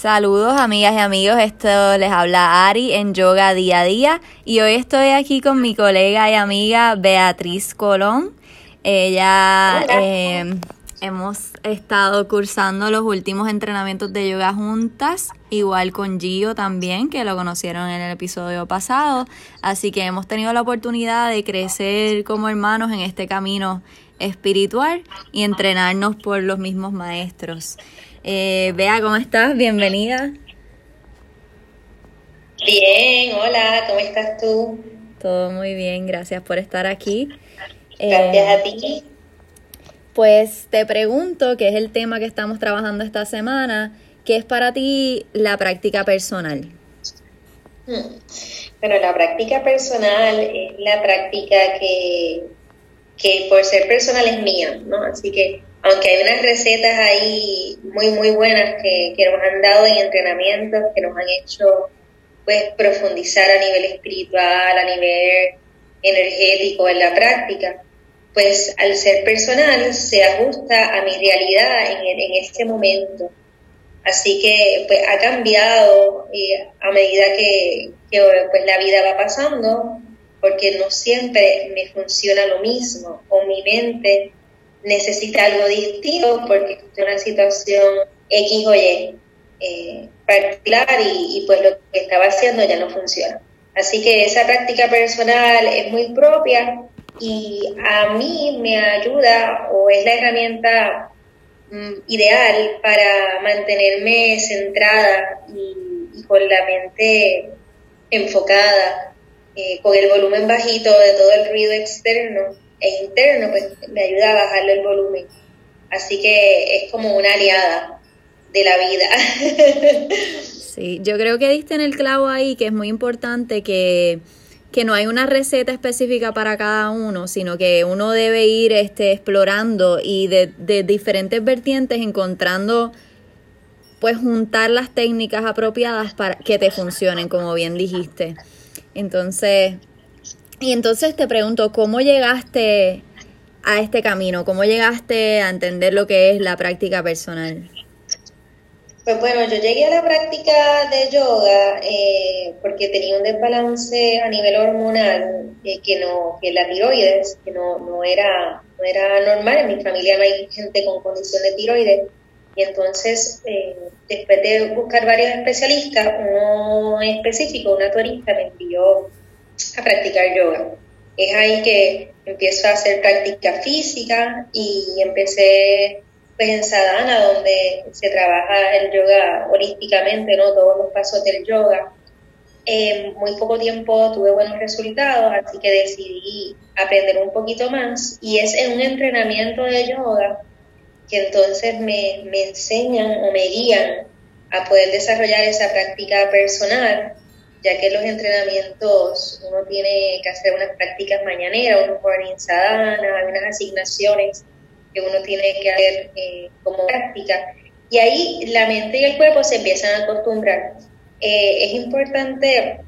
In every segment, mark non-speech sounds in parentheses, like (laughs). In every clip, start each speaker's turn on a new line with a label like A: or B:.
A: Saludos amigas y amigos, esto les habla Ari en Yoga Día a Día y hoy estoy aquí con mi colega y amiga Beatriz Colón. Ella eh, hemos estado cursando los últimos entrenamientos de yoga juntas, igual con Gio también, que lo conocieron en el episodio pasado, así que hemos tenido la oportunidad de crecer como hermanos en este camino espiritual y entrenarnos por los mismos maestros. Eh, Bea, ¿cómo estás? Bienvenida.
B: Bien, hola, ¿cómo estás tú?
A: Todo muy bien, gracias por estar aquí.
B: Gracias a ti.
A: Pues te pregunto, que es el tema que estamos trabajando esta semana, ¿qué es para ti la práctica personal?
B: Hmm. Bueno, la práctica personal es la práctica que, que por ser personal es mía, ¿no? Así que aunque hay unas recetas ahí muy, muy buenas que, que nos han dado en entrenamientos, que nos han hecho pues profundizar a nivel espiritual, a nivel energético en la práctica, pues al ser personal se ajusta a mi realidad en, en este momento. Así que pues ha cambiado a medida que, que pues, la vida va pasando, porque no siempre me funciona lo mismo, o mi mente necesita algo distinto porque es una situación X o Y eh, particular y, pues lo que estaba haciendo ya no funciona. Así que esa práctica personal es muy propia y a mí me ayuda o es la herramienta mm, ideal para mantenerme centrada y, con la mente enfocada, eh, con el volumen bajito de todo el ruido externo e interno, pues me ayuda a bajarle el volumen. Así que es como una aliada de la vida. (laughs)
A: sí, yo creo que diste en el clavo ahí que es muy importante que, que no hay una receta específica para cada uno, sino que uno debe ir este, explorando y de, de diferentes vertientes encontrando pues juntar las técnicas apropiadas para que te funcionen, como bien dijiste. Entonces, y entonces te pregunto, ¿cómo llegaste a este camino? ¿Cómo llegaste a entender lo que es la práctica personal?
B: Pues bueno, yo llegué a la práctica de yoga eh, porque tenía un desbalance a nivel hormonal eh, que no, que la tiroides, que no, no, era, no era normal. En mi familia no hay gente con condición de tiroides. Y entonces, eh, después de buscar varios especialistas, uno específico, una turista, me envió a practicar yoga. Es ahí que empiezo a hacer práctica física y empecé pues en Sadhana, donde se trabaja el yoga holísticamente, ¿no? Todos los pasos del yoga. En muy poco tiempo tuve buenos resultados, así que decidí aprender un poquito más. Y es en un entrenamiento de yoga que entonces me, me enseñan o me guían a poder desarrollar esa práctica personal ya que los entrenamientos uno tiene que hacer unas prácticas mañaneras, unos morning sadhana, algunas asignaciones que uno tiene que hacer eh, como práctica. Y ahí la mente y el cuerpo se empiezan a acostumbrar. Eh, es importante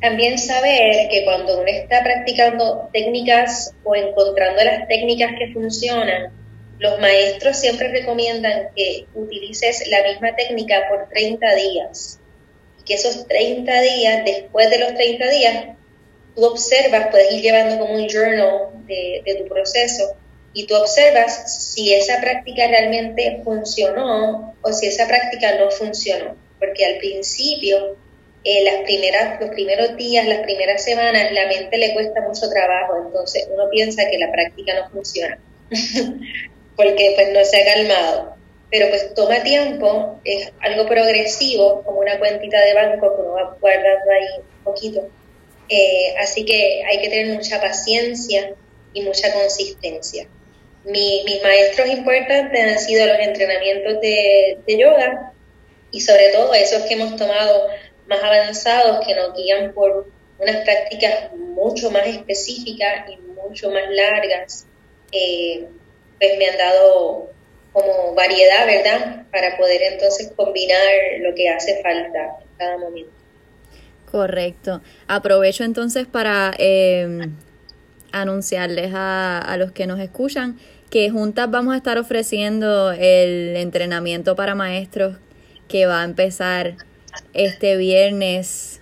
B: también saber que cuando uno está practicando técnicas o encontrando las técnicas que funcionan, los maestros siempre recomiendan que utilices la misma técnica por 30 días que esos 30 días, después de los 30 días, tú observas, puedes ir llevando como un journal de, tu proceso y tú observas si esa práctica realmente funcionó o si esa práctica no funcionó. Porque al principio, eh, las primeras, los primeros días, las primeras semanas, la mente le cuesta mucho trabajo, entonces uno piensa que la práctica no funciona, (laughs) porque pues no se ha calmado pero pues toma tiempo, es algo progresivo, como una cuentita de banco que uno va guardando ahí un poquito. Eh, así que hay que tener mucha paciencia y mucha consistencia. mis maestros importantes han sido los entrenamientos de, de yoga y sobre todo esos que hemos tomado más avanzados que nos guían por unas prácticas mucho más específicas y mucho más largas, eh, pues me han dado como variedad, ¿verdad? Para poder entonces combinar lo que hace falta en cada momento.
A: Correcto. Aprovecho entonces para em, anunciarles a, a los que nos escuchan que juntas vamos a estar ofreciendo el entrenamiento para maestros que va a empezar este viernes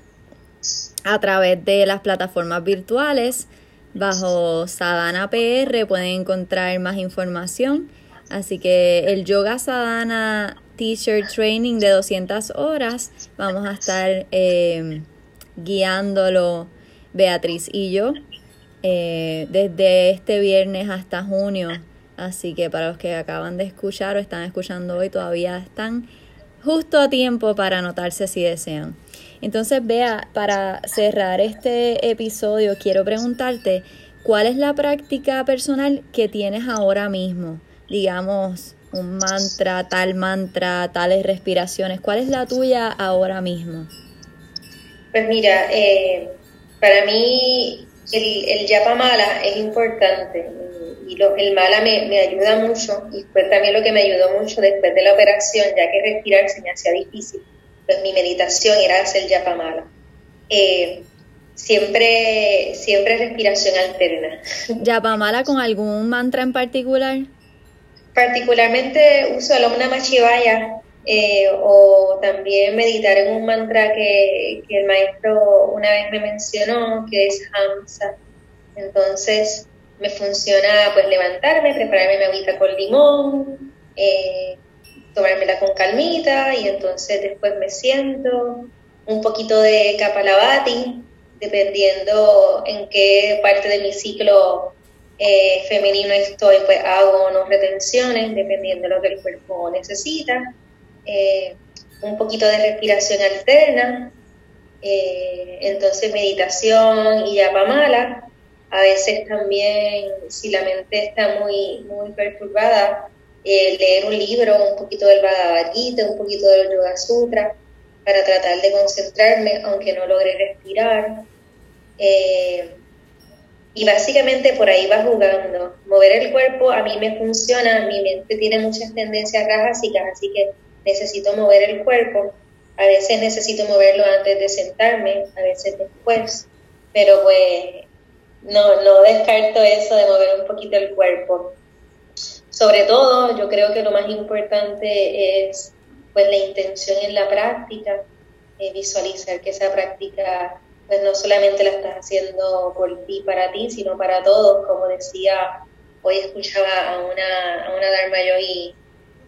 A: a través de las plataformas virtuales. Bajo Sadana PR pueden encontrar más información. Así que el Yoga Sadhana Teacher Training de 200 horas vamos a estar eh, guiándolo Beatriz y yo eh, desde este viernes hasta junio. Así que para los que acaban de escuchar o están escuchando hoy, todavía están justo a tiempo para anotarse si desean. Entonces, vea, para cerrar este episodio, quiero preguntarte, ¿cuál es la práctica personal que tienes ahora mismo? Digamos, un mantra, tal mantra, tales respiraciones. ¿Cuál es la tuya ahora mismo?
B: Pues mira, eh, para mí el, el yapa mala es importante y lo, el mala me, me, ayuda mucho y fue también lo que me ayudó mucho después de la operación, ya que respirar se me hacía difícil. Pues mi meditación era hacer yapa mala. Eh, siempre, siempre respiración alterna.
A: ¿Yapa mala con algún mantra en particular?
B: Particularmente uso el Om Namah Shivaya eh, o también meditar en un mantra que, el maestro una vez me mencionó, que es Hamsa. Entonces me funciona pues levantarme, prepararme mi agüita con limón, eh, tomármela con calmita y entonces después me siento, un poquito de Kapalabhati, dependiendo en qué parte de mi ciclo eh, femenino estoy, pues hago unas retenciones, dependiendo de lo que el cuerpo necesita. Eh, un poquito de respiración alterna, eh, entonces meditación y yapamala. A veces también, si la mente está muy, muy perturbada, eh, leer un libro, un poquito del Bhagavad Gita, un poquito del Yoga Sutra, para tratar de concentrarme, aunque no logre respirar. Y básicamente por ahí va jugando. Mover el cuerpo a mí me funciona, mi mente tiene muchas tendencias rajásicas, así que necesito mover el cuerpo, a veces necesito moverlo antes de sentarme, a veces después, pero pues no, no descarto eso de mover un poquito el cuerpo. Sobre todo, yo creo que lo más importante es pues la intención en la práctica, eh, visualizar que esa práctica pues no solamente la estás haciendo por ti, para ti, sino para todos, como decía, hoy escuchaba a una, a una Dharma Yogi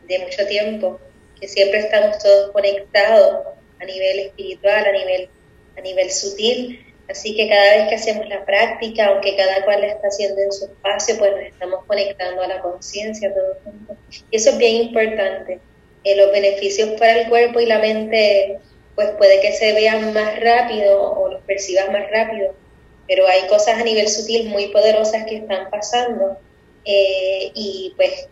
B: de mucho tiempo, que siempre estamos todos conectados a nivel espiritual, a nivel, a nivel sutil. Así que cada vez que hacemos la práctica, aunque cada cual la está haciendo en su espacio, pues nos estamos conectando a la conciencia todos juntos. Y eso es bien importante. Eh, los beneficios para el cuerpo y la mente, pues puede que se vean más rápido o percibas más rápido, pero hay cosas a nivel sutil muy poderosas que están pasando. Eh, y pues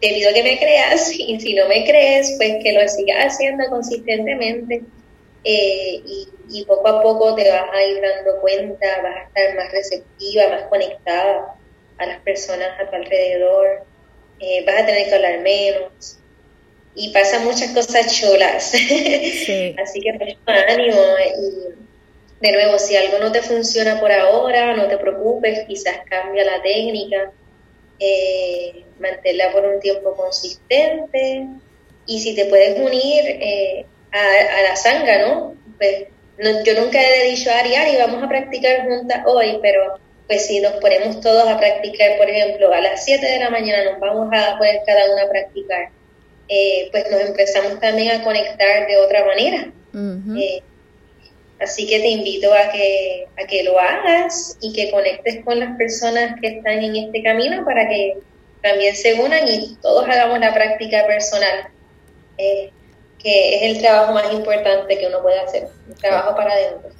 B: te pido que me creas (laughs) y si no me crees, pues que lo sigas haciendo consistentemente eh, y, poco a poco te vas a ir dando cuenta, vas a estar más receptiva, más conectada a las personas a tu alrededor, eh, vas a tener que hablar menos y pasan muchas cosas chulas. (laughs) Así que mucho ánimo y de nuevo, si algo no te funciona por ahora, no te preocupes, quizás cambia la técnica eh, mantenerla por un tiempo consistente y si te puedes unir eh, a, la sanga, ¿no? Pues yo nunca he dicho a Ari, Ari, vamos a practicar juntas hoy, pero pues si nos ponemos todos a practicar, por ejemplo, a las 7 de la mañana nos vamos a poner cada una a practicar, eh, pues nos empezamos también a conectar de otra manera. Así que te invito a que, a que lo hagas y que conectes con las personas que están en este camino para que también se unan y todos hagamos la práctica personal, eh, que es el trabajo más importante que uno puede hacer, el trabajo para adentro.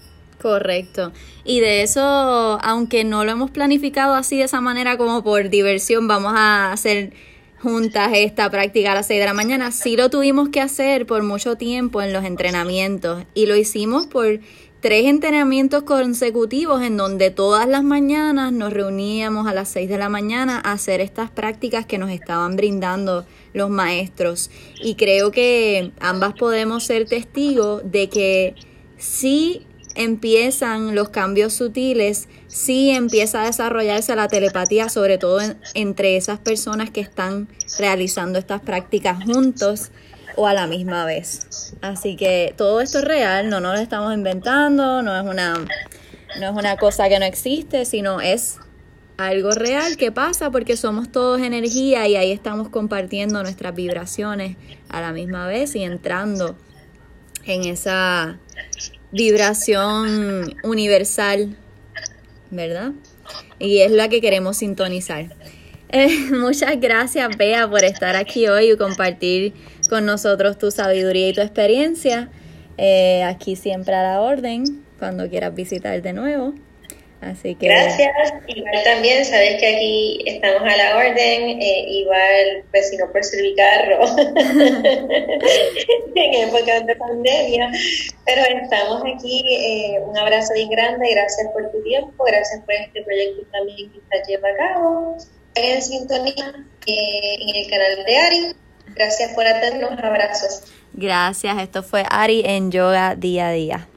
A: Correcto. Y de eso, aunque no lo hemos planificado así de esa manera como por diversión, vamos a hacer juntas esta práctica a las 6 de la mañana. Sí lo tuvimos que hacer por mucho tiempo en los entrenamientos y lo hicimos por tres entrenamientos consecutivos en donde todas las mañanas nos reuníamos a las 6 de la mañana a hacer estas prácticas que nos estaban brindando los maestros. Y creo que ambas podemos ser testigos de que sí empiezan los cambios sutiles, sí empieza a desarrollarse la telepatía, sobre todo entre esas personas que están realizando estas prácticas juntos. o a la misma vez. Así que todo esto es real, no nos lo estamos inventando, no es una, no es una cosa que no existe, sino es algo real que pasa porque somos todos energía y ahí estamos compartiendo nuestras vibraciones a la misma vez y entrando en esa vibración universal, ¿verdad? Y es la que queremos sintonizar. (laughs) Eh, muchas gracias, Bea, por estar aquí hoy y compartir con nosotros tu sabiduría y tu experiencia. Eh, aquí siempre a la orden, cuando quieras visitar de nuevo. Así que...
B: Gracias. Igual también, sabes que aquí estamos a la orden, eh, igual, pues si no por servicarro (laughs) (laughs) en época de pandemia, pero estamos aquí. Eh, un abrazo bien grande, gracias por tu tiempo, gracias por este proyecto también que estás llevando a cabo en sintonía eh, en el canal de Ari. Gracias por atendernos. Abrazos.
A: Gracias. Esto fue Ari en Yoga Día a Día.